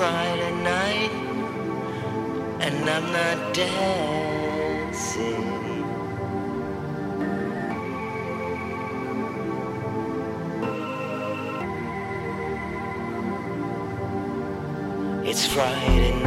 Friday night and I'm not dancing. It's Friday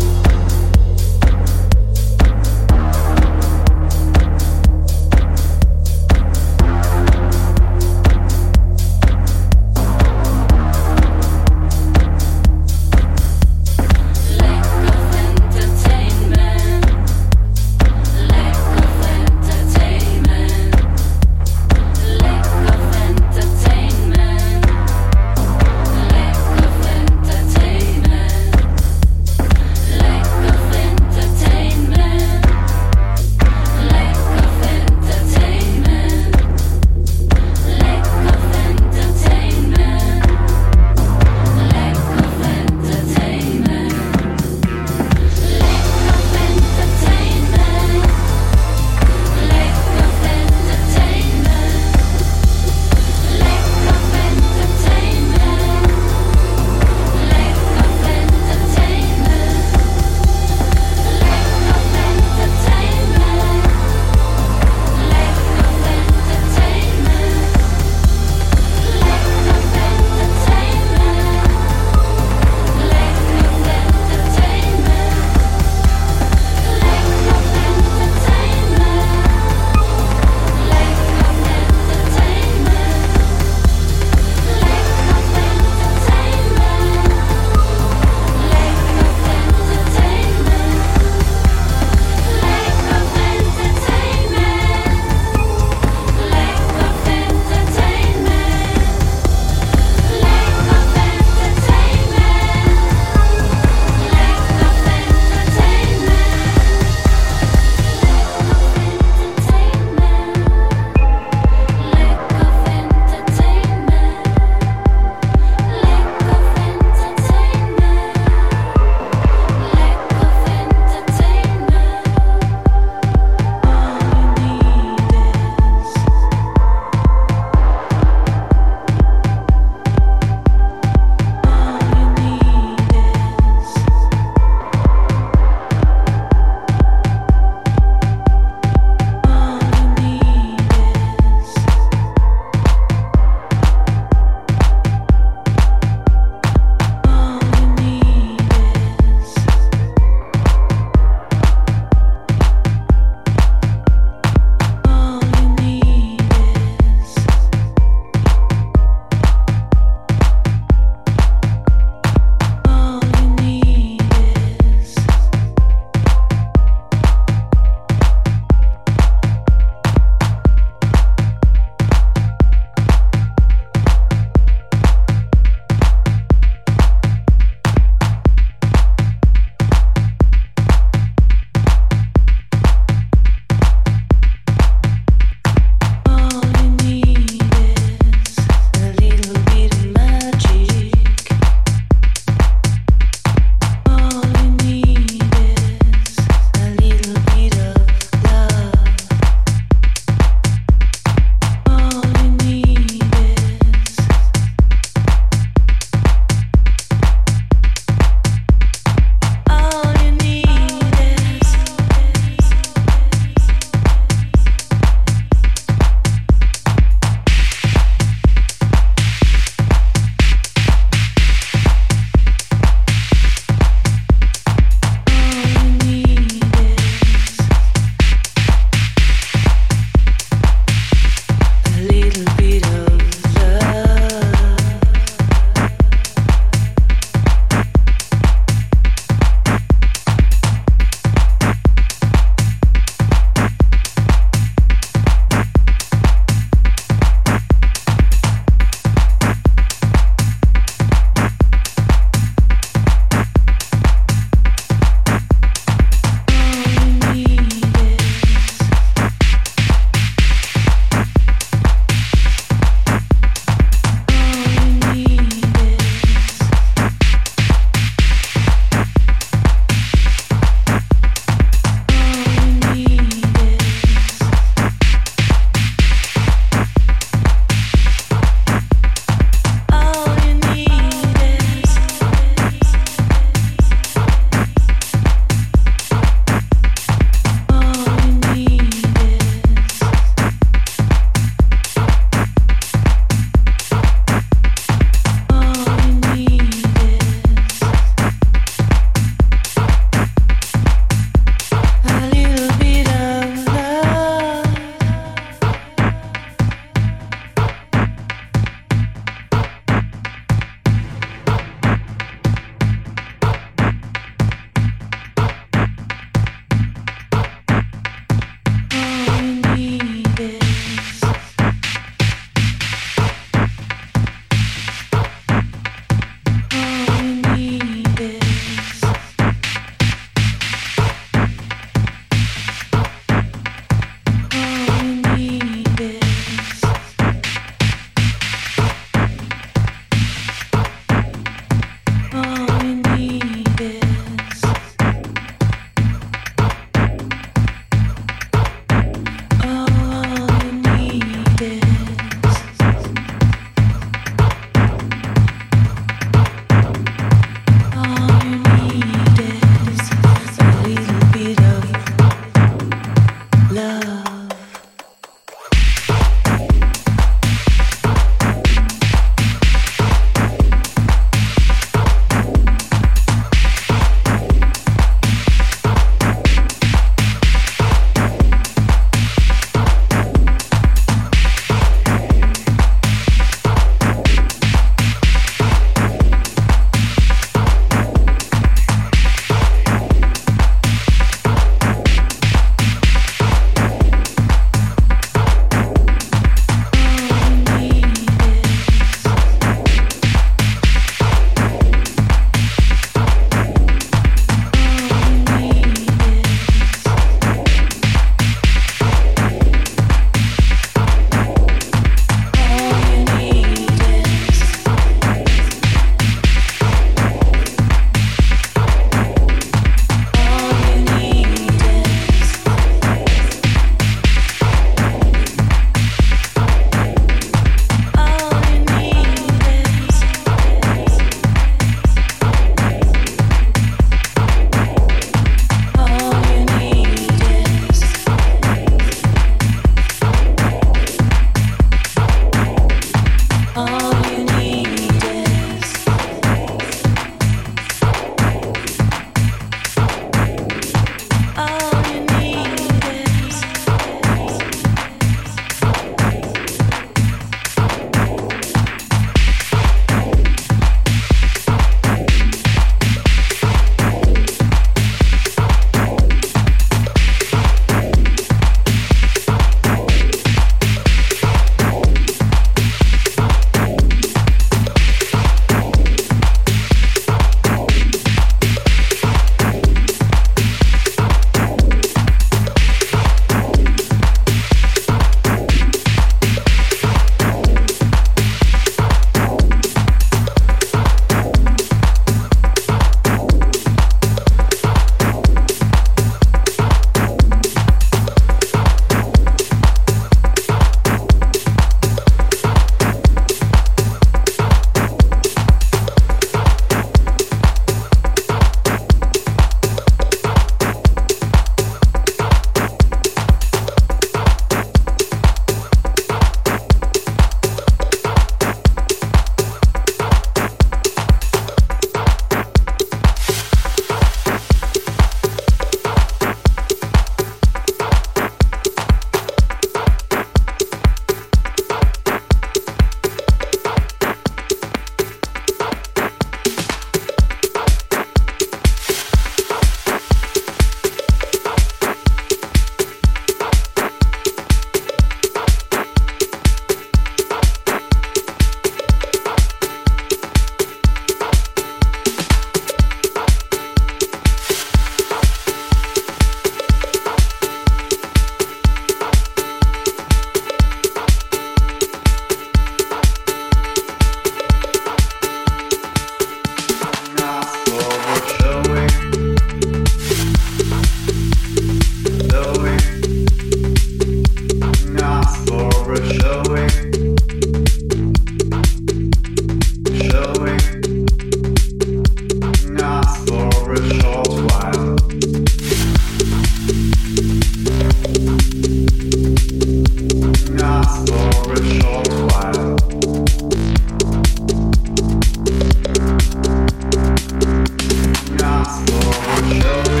know.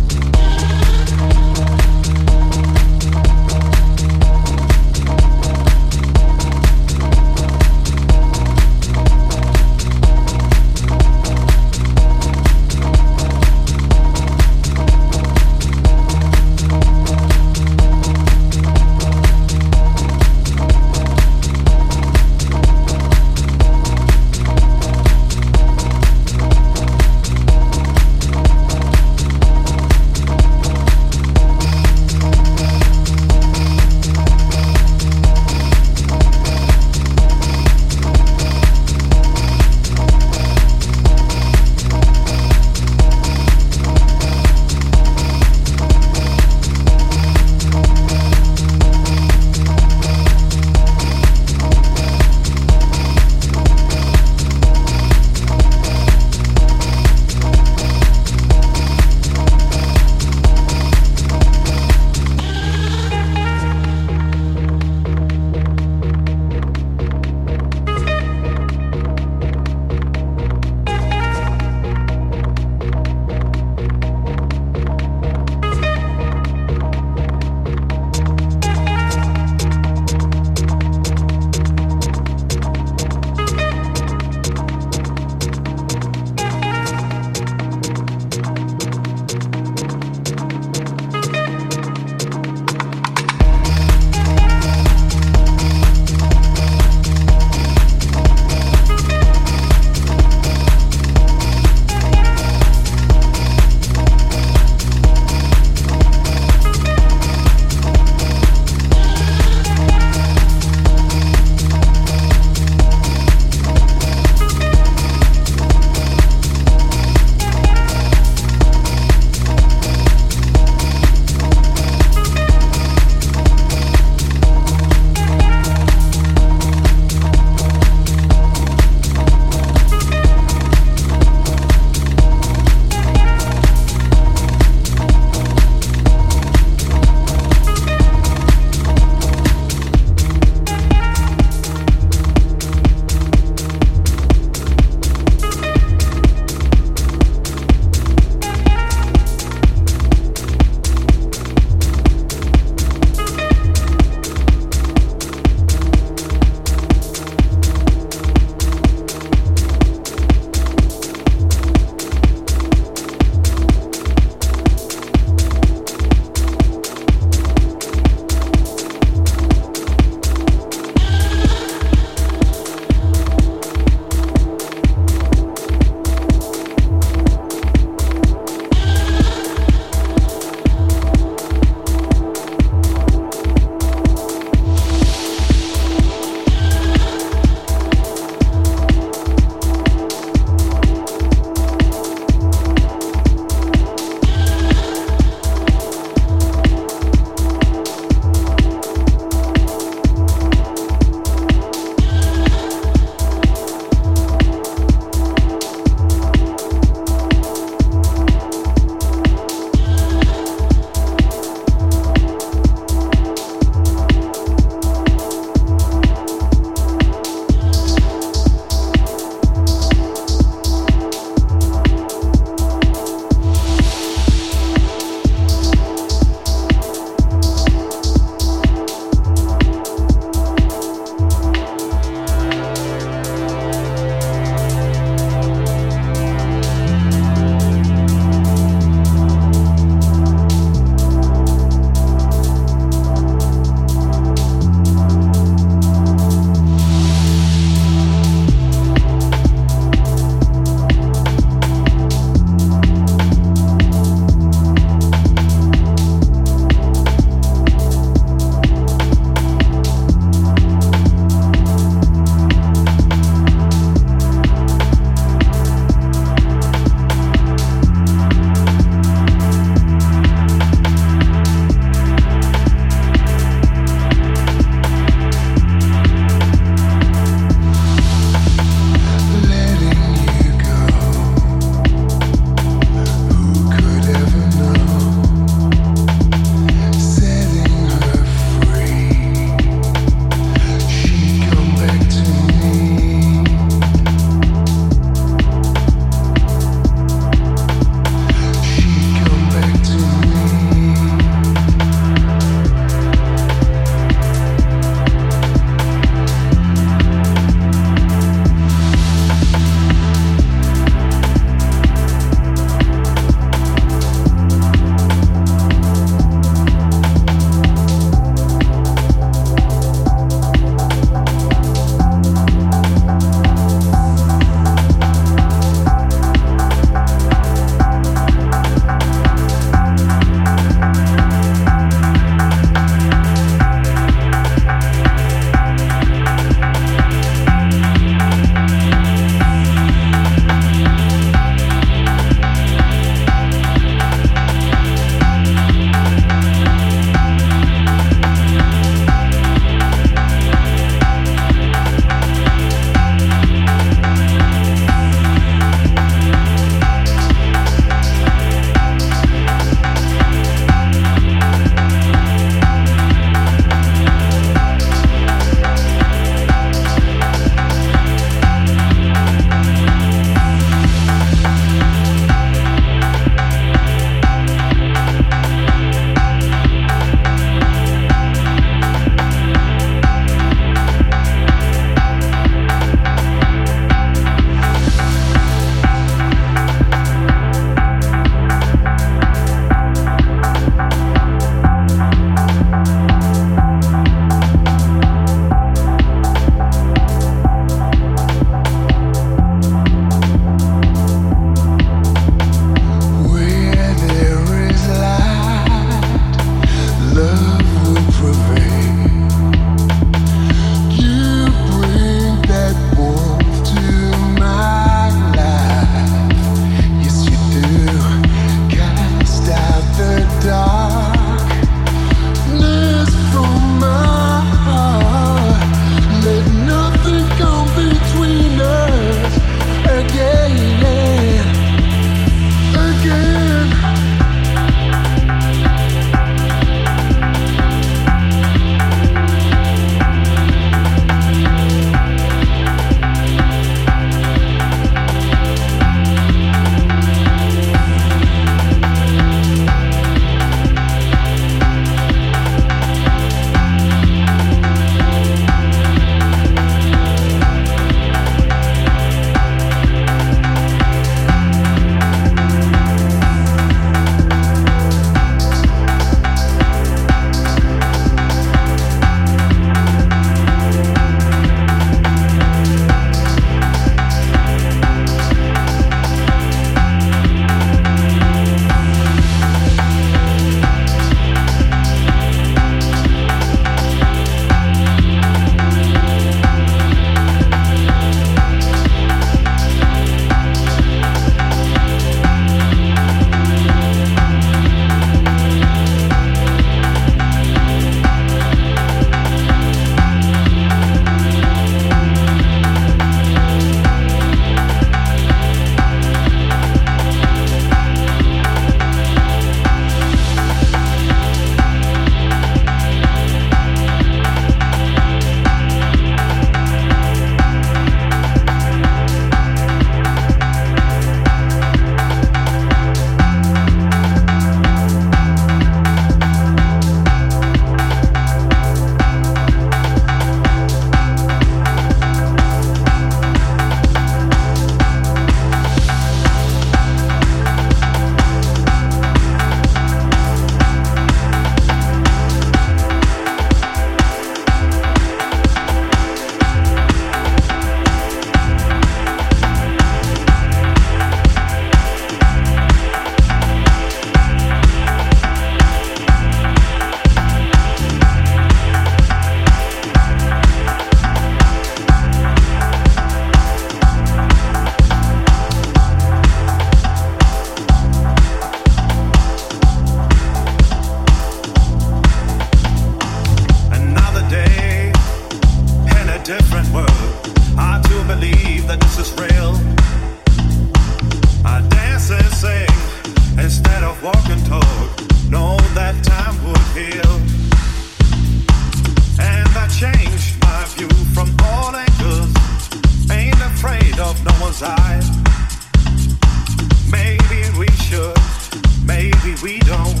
Maybe we don't.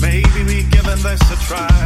Maybe we're giving this a try.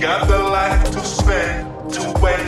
All the life to young to die.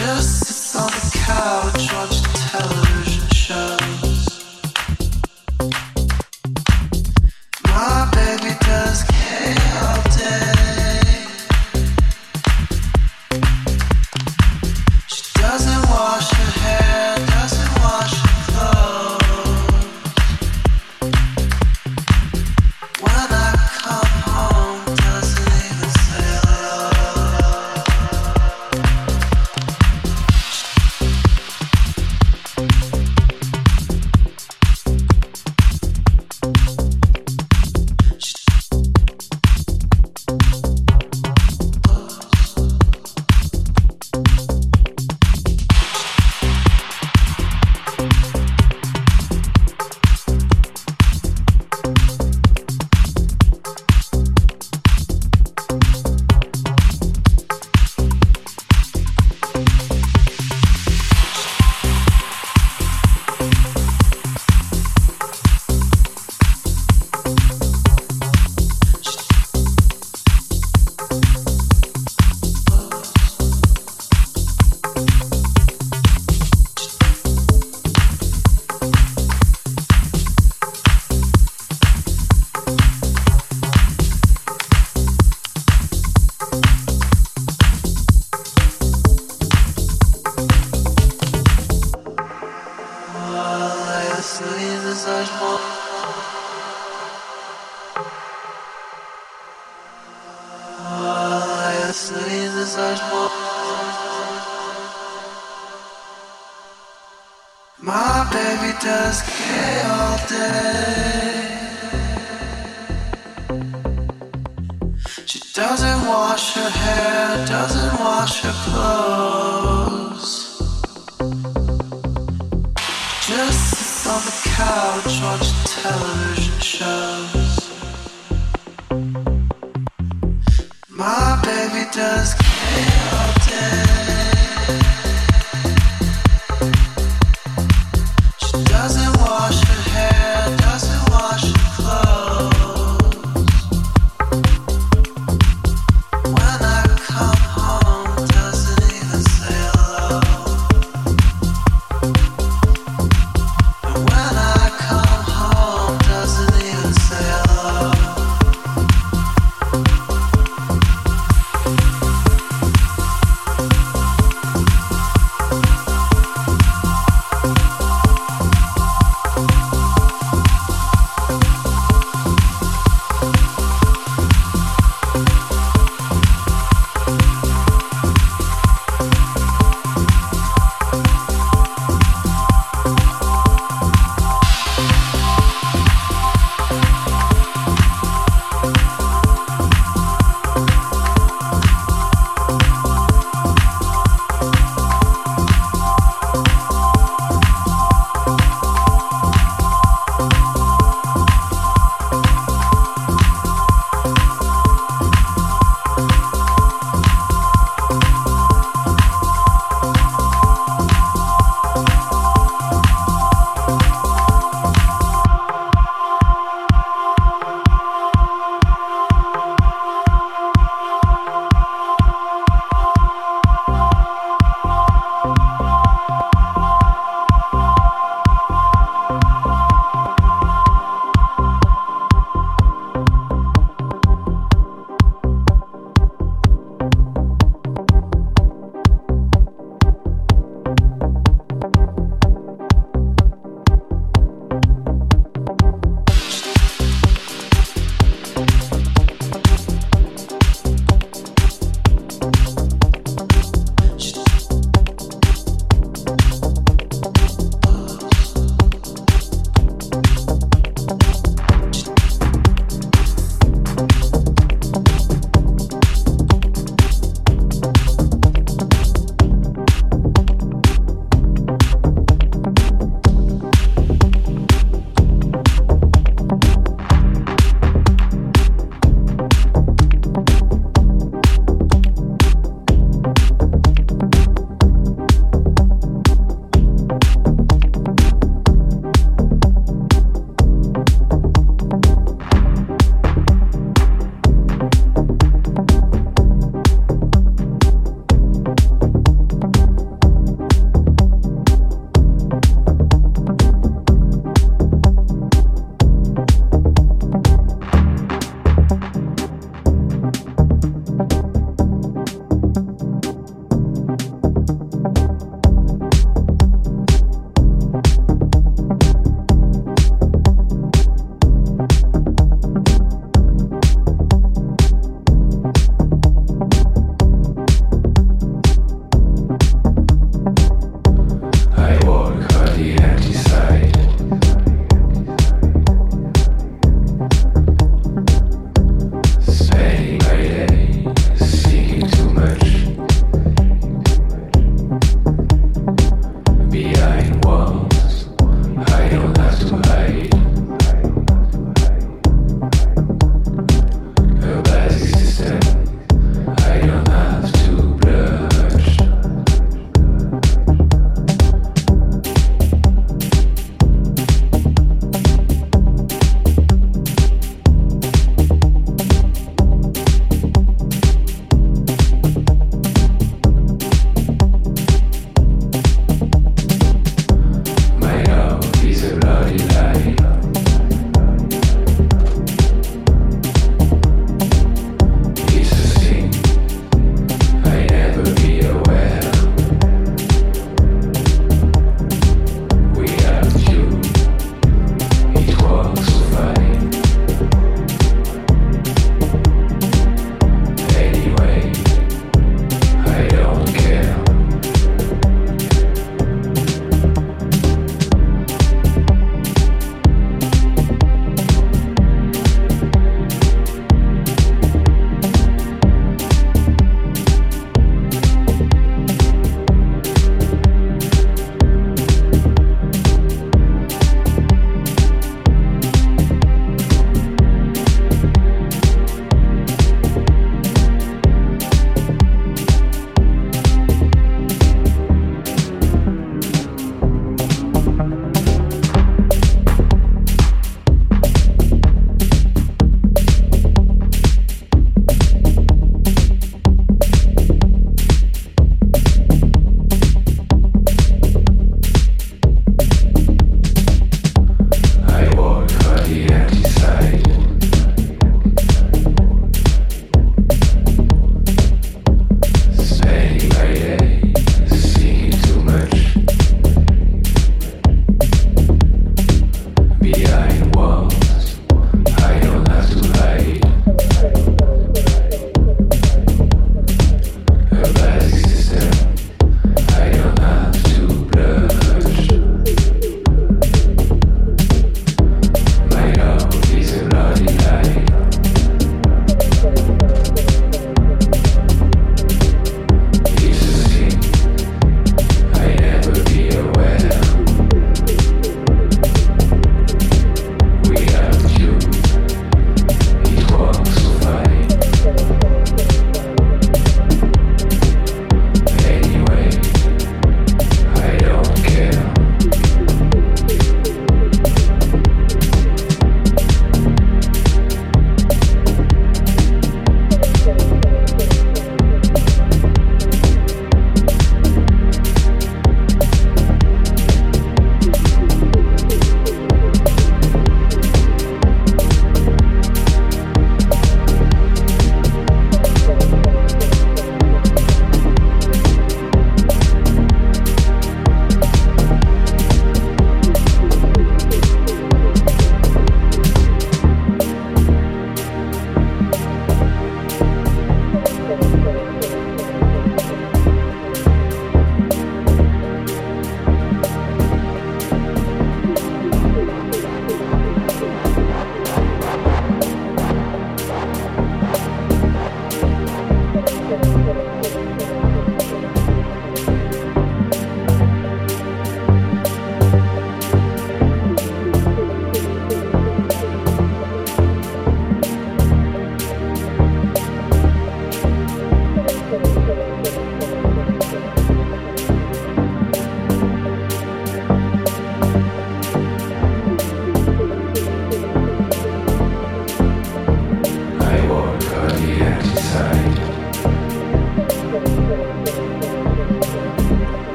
just